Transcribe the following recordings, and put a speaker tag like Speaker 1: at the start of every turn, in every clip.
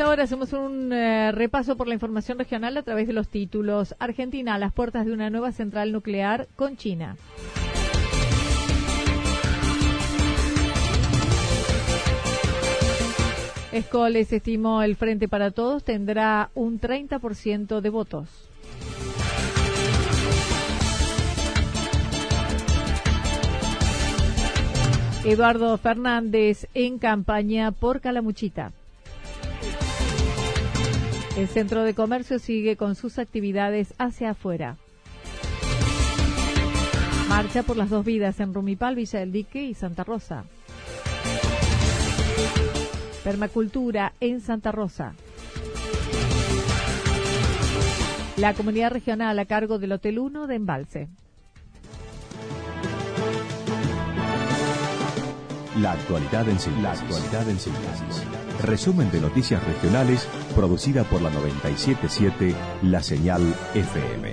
Speaker 1: Ahora hacemos un eh, repaso por la información regional a través de los títulos. Argentina a las puertas de una nueva central nuclear con China. Escoles estimó el Frente para Todos tendrá un 30% de votos. Eduardo Fernández en campaña por Calamuchita. El centro de comercio sigue con sus actividades hacia afuera. Marcha por las dos vidas en Rumipal, Villa del Dique y Santa Rosa. Permacultura en Santa Rosa. La comunidad regional a cargo del Hotel 1 de Embalse.
Speaker 2: La actualidad en síntesis. Resumen de noticias regionales producida por la 977 La Señal FM.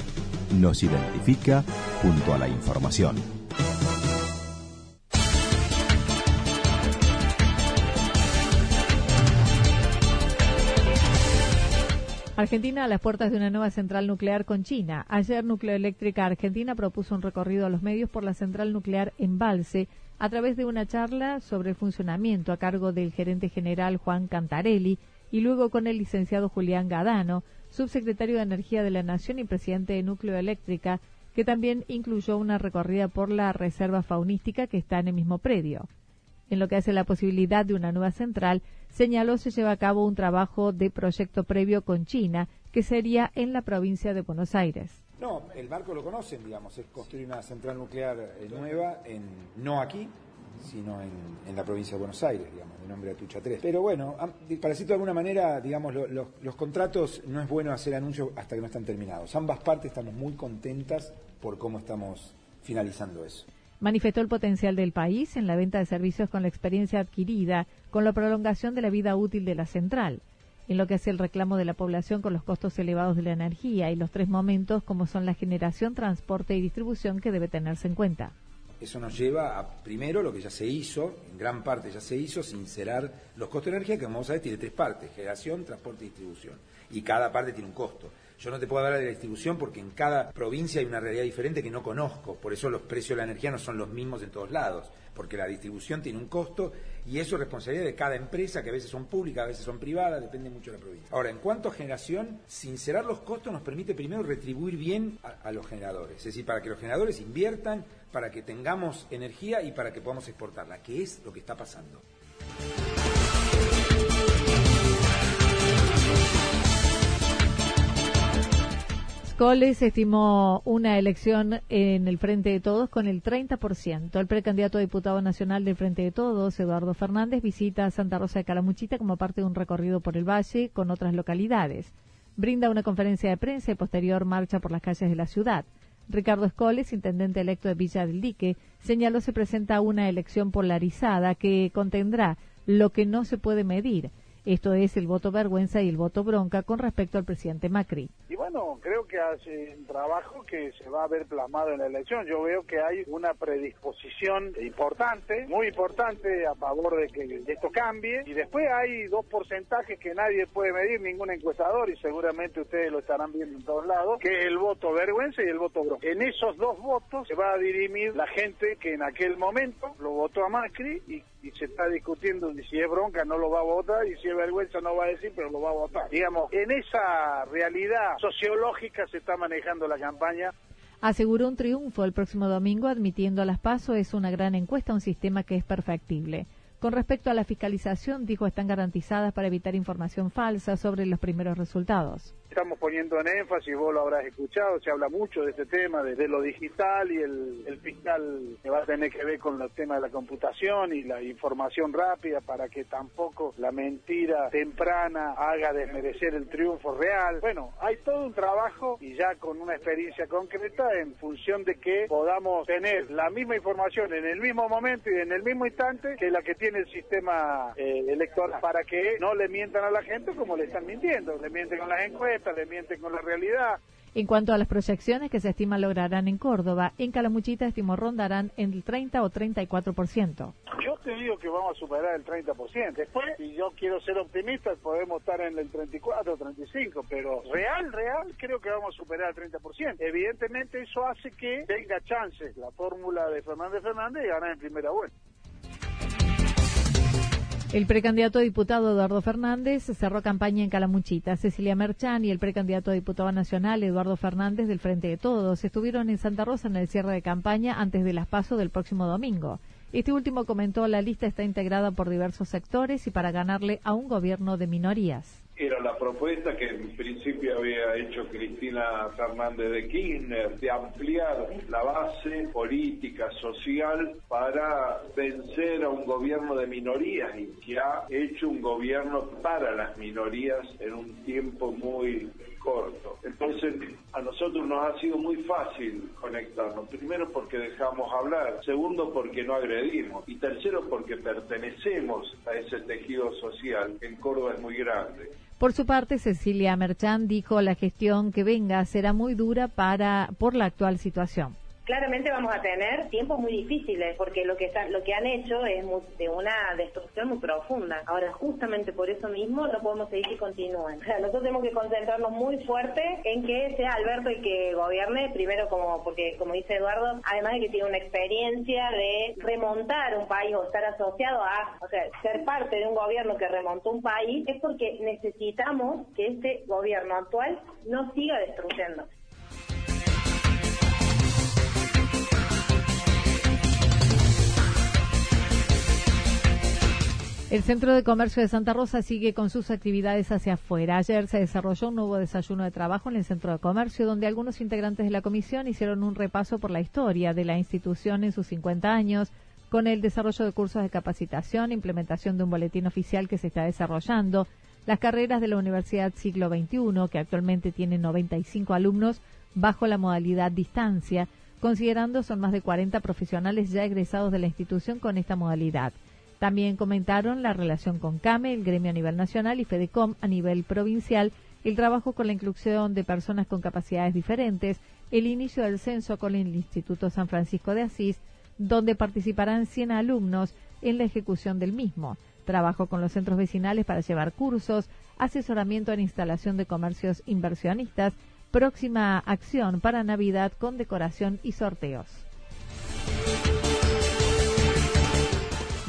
Speaker 2: Nos identifica junto a la información.
Speaker 1: Argentina a las puertas de una nueva central nuclear con China. Ayer Nucleoeléctrica Argentina propuso un recorrido a los medios por la central nuclear Embalse a través de una charla sobre el funcionamiento a cargo del gerente general Juan Cantarelli y luego con el licenciado Julián Gadano, subsecretario de Energía de la Nación y presidente de Núcleo Eléctrica, que también incluyó una recorrida por la reserva faunística que está en el mismo predio. En lo que hace la posibilidad de una nueva central, señaló se lleva a cabo un trabajo de proyecto previo con China, que sería en la provincia de Buenos Aires.
Speaker 3: No, el marco lo conocen, digamos, es construir una central nuclear eh, nueva, en, no aquí, sino en, la provincia de Buenos Aires, digamos, de nombre Atucha 3. Pero bueno, para decirlo de alguna manera, digamos, los contratos no es bueno hacer anuncios hasta que no están terminados. Ambas partes estamos muy contentas por cómo estamos finalizando eso
Speaker 1: manifestó el potencial del país en la venta de servicios con la experiencia adquirida con la prolongación de la vida útil de la central, en lo que hace el reclamo de la población con los costos elevados de la energía y los tres momentos como son la generación, transporte y distribución que debe tenerse en cuenta.
Speaker 3: Eso nos lleva a, primero, lo que ya se hizo, en gran parte ya se hizo, sincerar los costos de energía, que como vamos a ver tiene tres partes, generación, transporte y distribución. Y cada parte tiene un costo. Yo no te puedo hablar de la distribución porque en cada provincia hay una realidad diferente que no conozco. Por eso los precios de la energía no son los mismos en todos lados, porque la distribución tiene un costo y eso es responsabilidad de cada empresa, que a veces son públicas, a veces son privadas, depende mucho de la provincia. Ahora, en cuanto a generación, sincerar los costos nos permite primero retribuir bien a, los generadores, es decir, para que los generadores inviertan, para que tengamos energía y para que podamos exportarla, que es lo que está pasando.
Speaker 1: Coles estimó una elección en el Frente de Todos con el 30%. El precandidato a diputado nacional del Frente de Todos, Eduardo Fernández, visita Santa Rosa de Calamuchita como parte de un recorrido por el valle con otras localidades. Brinda una conferencia de prensa y posterior marcha por las calles de la ciudad. Ricardo Escoles, intendente electo de Villa del Dique, señaló se presenta una elección polarizada que contendrá lo que no se puede medir, esto es el voto vergüenza y el voto bronca con respecto al presidente Macri.
Speaker 4: Y bueno, creo que hace un trabajo que se va a ver plasmado en la elección. Yo veo que hay una predisposición importante, muy importante a favor de que esto cambie. Y después hay dos porcentajes que nadie puede medir, ningún encuestador, y seguramente ustedes lo estarán viendo en todos lados, que es el voto vergüenza y el voto bronca. En esos dos votos se va a dirimir la gente que en aquel momento lo votó a Macri y se está discutiendo si es bronca no lo va a votar y si vergüenza no va a decir pero lo va a votar. Digamos, en esa realidad sociológica se está manejando la campaña.
Speaker 1: Aseguró un triunfo el próximo domingo admitiendo a las PASO es una gran encuesta, un sistema que es perfectible. Con respecto a la fiscalización, dijo están garantizadas para evitar información falsa sobre los primeros resultados
Speaker 4: estamos poniendo en énfasis, vos lo habrás escuchado, se habla mucho de este tema, de, lo digital y el, fiscal que va a tener que ver con el tema de la computación y la información rápida para que tampoco la mentira temprana haga desmerecer el triunfo real. Bueno, hay todo un trabajo y ya con una experiencia concreta en función de que podamos tener la misma información en el mismo momento y en el mismo instante que la que tiene el sistema eh, electoral para que no le mientan a la gente como le están mintiendo, le mienten con las encuestas le miente con la realidad.
Speaker 1: En cuanto a las proyecciones que se estima lograrán en Córdoba, en Calamuchita estimó rondarán en el 30 o 34%.
Speaker 4: Yo te digo que vamos a superar el 30%. Después, si yo quiero ser optimista, podemos estar en el 34 o 35%, pero real, real, creo que vamos a superar el 30%. Evidentemente eso hace que tenga chances la fórmula de Fernández Fernández y ganar en primera vuelta.
Speaker 1: El precandidato a diputado Eduardo Fernández cerró campaña en Calamuchita. Cecilia Merchán y el precandidato a diputado nacional Eduardo Fernández del Frente de Todos estuvieron en Santa Rosa en el cierre de campaña antes de las pasos del próximo domingo. Este último comentó la lista está integrada por diversos sectores y para ganarle a un gobierno de minorías
Speaker 5: era la propuesta que en principio había hecho Cristina Fernández de Kirchner de ampliar la base política, social para vencer a un gobierno de minorías y que ha hecho un gobierno para las minorías en un tiempo muy corto. Entonces, a nosotros nos ha sido muy fácil conectarnos. Primero porque dejamos hablar, segundo porque no agredimos y tercero porque pertenecemos a ese tejido social que en Córdoba es muy grande.
Speaker 1: Por su parte, Cecilia Merchán dijo la gestión que venga será muy dura para por la actual situación
Speaker 6: claramente vamos a tener tiempos muy difíciles porque lo que lo que han hecho es de una destrucción muy profunda. Ahora, justamente por eso mismo no podemos seguir que continúen. O sea, nosotros tenemos que concentrarnos muy fuerte en que sea Alberto el que gobierne, primero como porque como dice Eduardo, además de que tiene una experiencia de remontar un país o estar asociado a, o sea, ser parte de un gobierno que remontó un país, es porque necesitamos que este gobierno actual no siga destruyendo.
Speaker 1: El Centro de Comercio de Santa Rosa sigue con sus actividades hacia afuera. Ayer se desarrolló un nuevo desayuno de trabajo en el Centro de Comercio, donde algunos integrantes de la comisión hicieron un repaso por la historia de la institución en sus 50 años, con el desarrollo de cursos de capacitación, implementación de un boletín oficial que se está desarrollando, las carreras de la Universidad Siglo XXI, que actualmente tiene 95 alumnos bajo la modalidad distancia, considerando son más de 40 profesionales ya egresados de la institución con esta modalidad. También comentaron la relación con CAME, el gremio a nivel nacional, y FEDECOM a nivel provincial, el trabajo con la inclusión de personas con capacidades diferentes, el inicio del censo con el Instituto San Francisco de Asís, donde participarán 100 alumnos en la ejecución del mismo, trabajo con los centros vecinales para llevar cursos, asesoramiento en instalación de comercios inversionistas Próxima acción para Navidad con decoración y sorteos.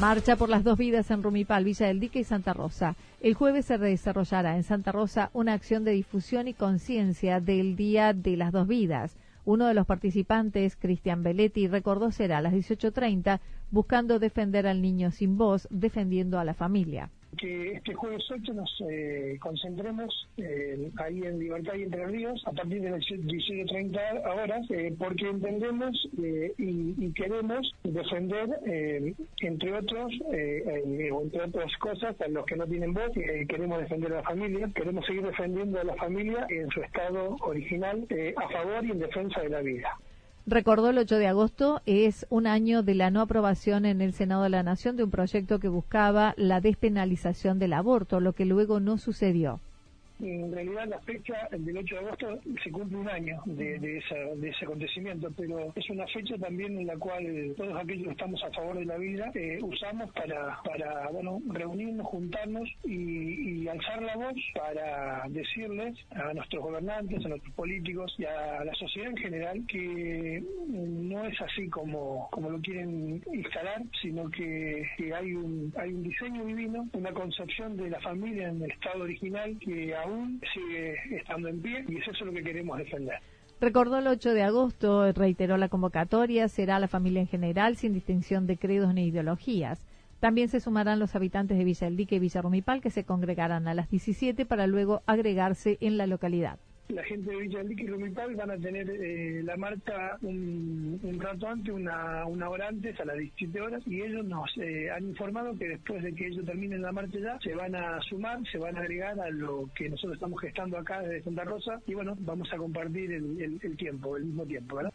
Speaker 1: Marcha por las dos vidas en Rumipal, Villa del Dique y Santa Rosa. El jueves se desarrollará en Santa Rosa una acción de difusión y conciencia del Día de las Dos Vidas. Uno de los participantes, Cristian Belletti, recordó será a las 18.30 buscando defender al niño sin voz, defendiendo a la familia
Speaker 7: que este jueves 8 nos eh, concentremos eh, ahí en Libertad y Entre Ríos a partir de las 18.30 horas, eh, porque entendemos y, queremos defender, entre otros, o entre otras cosas, a los que no tienen voz, queremos defender a la familia, queremos seguir defendiendo a la familia en su estado original a favor y en defensa de la vida.
Speaker 1: Recordó el 8 de agosto es un año de la no aprobación en el Senado de la Nación de un proyecto que buscaba la despenalización del aborto, lo que luego no sucedió
Speaker 7: en realidad la fecha del 8 de agosto se cumple un año de, de, ese acontecimiento, pero es una fecha también en la cual todos aquellos que estamos a favor de la vida eh, usamos para, para bueno, reunirnos, juntarnos y, alzar la voz para decirles a nuestros gobernantes, a nuestros políticos y a la sociedad en general que no es así como, como lo quieren instalar, sino que, hay, un, hay un diseño divino, una concepción de la familia en el estado original que aún sigue estando en pie y es lo que queremos defender.
Speaker 1: Recordó el 8 de agosto, reiteró la convocatoria, será la familia en general, sin distinción de credos ni ideologías. También se sumarán los habitantes de Villa y Villa que se congregarán a las 17 para luego agregarse en la localidad
Speaker 7: la gente de Villa y Rumipal van a tener eh, la marcha un, rato antes, una, una hora antes, a las 17 horas, y ellos nos eh, han informado que después de que ellos terminen la marcha ya, se van a sumar, se van a agregar a lo que nosotros estamos gestando acá desde Santa Rosa, y bueno, vamos a compartir el, el tiempo, el mismo tiempo, ¿verdad?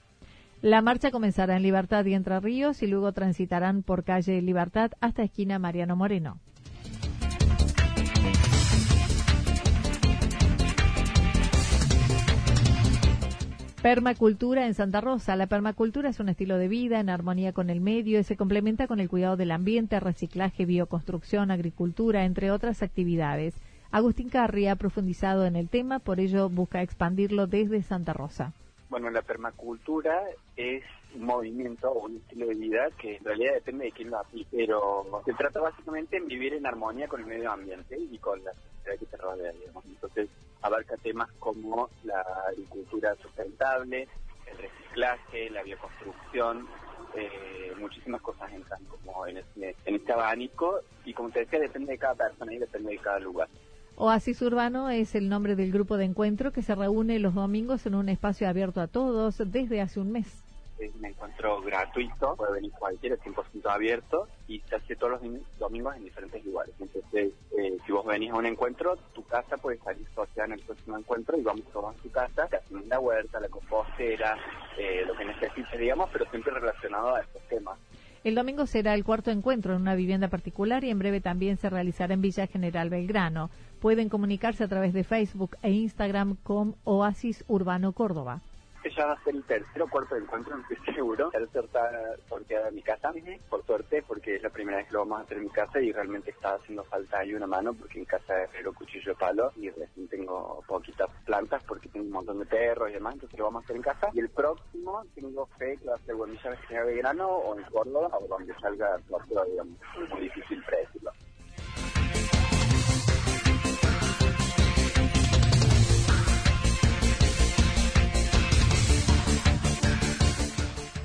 Speaker 1: La marcha comenzará en Libertad y Entre Ríos y luego transitarán por calle Libertad hasta esquina Mariano Moreno. Permacultura en Santa Rosa. La permacultura es un estilo de vida en armonía con el medio y se complementa con el cuidado del ambiente, reciclaje, bioconstrucción, agricultura, entre otras actividades. Agustín Carri ha profundizado en el tema, por ello busca expandirlo desde Santa Rosa.
Speaker 8: Bueno, la permacultura es un movimiento o un estilo de vida que en realidad depende de quién lo aplique, pero se trata básicamente en vivir en armonía con el medio ambiente y con la sociedad que te rodea, Entonces, abarca temas como la agricultura sustentable, el reciclaje, la bioconstrucción, eh, muchísimas cosas entran como en este, en este abanico y como te decía, depende de cada persona y depende de cada lugar.
Speaker 1: Oasis Urbano es el nombre del grupo de encuentro que se reúne los domingos en un espacio abierto a todos desde hace un mes
Speaker 8: es un encuentro gratuito, puede venir cualquiera, 100% abierto y se hace todos los domingos en diferentes lugares. Entonces, eh, si vos venís a un encuentro, tu casa puede salir social en el próximo encuentro y vamos todos a tu casa, te hacemos la huerta, la compostera, eh, lo que necesites, digamos, pero siempre relacionado a estos temas.
Speaker 1: El domingo será el cuarto encuentro en una vivienda particular y en breve también se realizará en Villa General Belgrano. Pueden comunicarse a través de Facebook e Instagram con Oasis Urbano Córdoba.
Speaker 8: Ya va a ser el tercer o cuarto encuentro, no estoy seguro. El tercer está sorteada en mi casa, por suerte, porque es la primera vez que lo vamos a hacer en mi casa y realmente está haciendo falta ahí una mano porque en casa pero cuchillo de palo y recién tengo poquitas plantas porque tengo un montón de perros y demás, entonces lo vamos a hacer en casa. Y el próximo tengo fe que va a ser Buenilla de Grano o en Córdoba o donde salga la digamos. muy difícil predecirlo.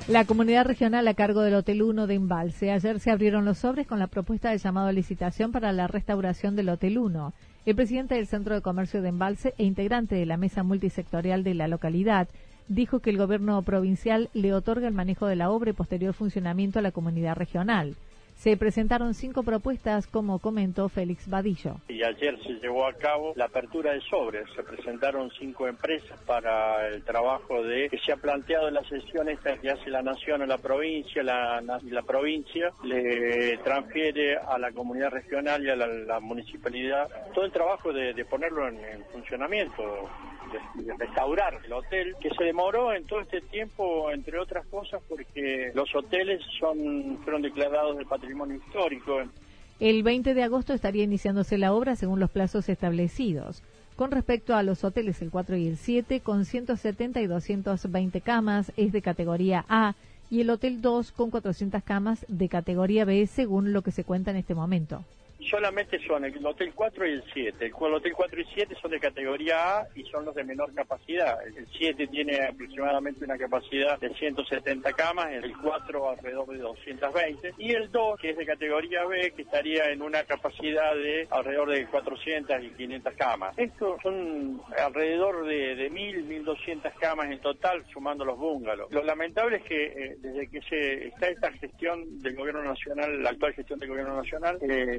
Speaker 1: La comunidad regional a cargo del Hotel 1 de Embalse. Ayer se abrieron los sobres con la propuesta de llamado a licitación para la restauración del Hotel 1. El presidente del Centro de Comercio de Embalse e integrante de la mesa multisectorial de la localidad dijo que el gobierno provincial le otorga el manejo de la obra y posterior funcionamiento a la comunidad regional. Se presentaron cinco propuestas, como comentó Félix Vadillo.
Speaker 9: Y ayer se llevó a cabo la apertura de sobres. Se presentaron cinco empresas para el trabajo de que se ha planteado en la sesión esta que hace la nación a la provincia, la, la provincia le transfiere a la comunidad regional y a la, municipalidad todo el trabajo de, ponerlo en funcionamiento de, restaurar el hotel, que se demoró en todo este tiempo, entre otras cosas, porque los hoteles son fueron declarados de patrimonio histórico.
Speaker 1: El 20 de agosto estaría iniciándose la obra según los plazos establecidos. Con respecto a los hoteles, el 4 y el 7, con 170 y 220 camas, es de categoría A, y el Hotel 2 con 400 camas de categoría B, según lo que se cuenta en este momento
Speaker 9: solamente son el Hotel 4 y el 7. El Hotel 4 y 7 son de categoría A y son los de menor capacidad. El 7 tiene aproximadamente una capacidad de 170 camas, el 4 alrededor de 220 y el 2, que es de categoría B, que estaría en una capacidad de alrededor de 400 y 500 camas. Estos son alrededor de, de 1.000, 1.200 camas en total, sumando los bungalows. Lo lamentable es que eh, desde que se está esta gestión del gobierno nacional, la actual gestión del gobierno nacional, eh,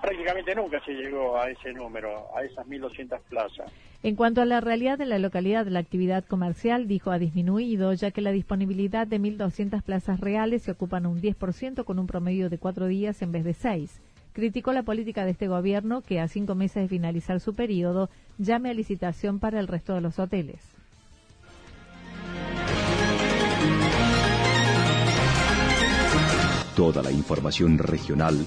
Speaker 9: prácticamente nunca se llegó a ese número, a esas 1.200 plazas.
Speaker 1: En cuanto a la realidad de la localidad, la actividad comercial, dijo, ha disminuido, ya que la disponibilidad de 1.200 plazas reales se ocupan un 10% con un promedio de cuatro días en vez de seis. Criticó la política de este gobierno que a cinco meses de finalizar su periodo llame a licitación para el resto de los hoteles.
Speaker 2: Toda la información regional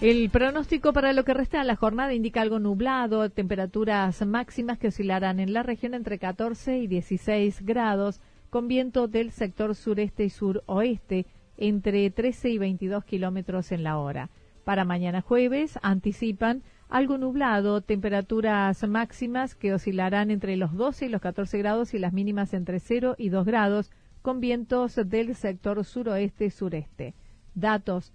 Speaker 1: El pronóstico para lo que resta de la jornada indica algo nublado, temperaturas máximas que oscilarán en la región entre 14 y 16 grados, con viento del sector sureste y suroeste entre 13 y 22 kilómetros en la hora. Para mañana jueves anticipan algo nublado, temperaturas máximas que oscilarán entre los 12 y los 14 grados y las mínimas entre 0 y 2 grados, con vientos del sector suroeste-sureste. Datos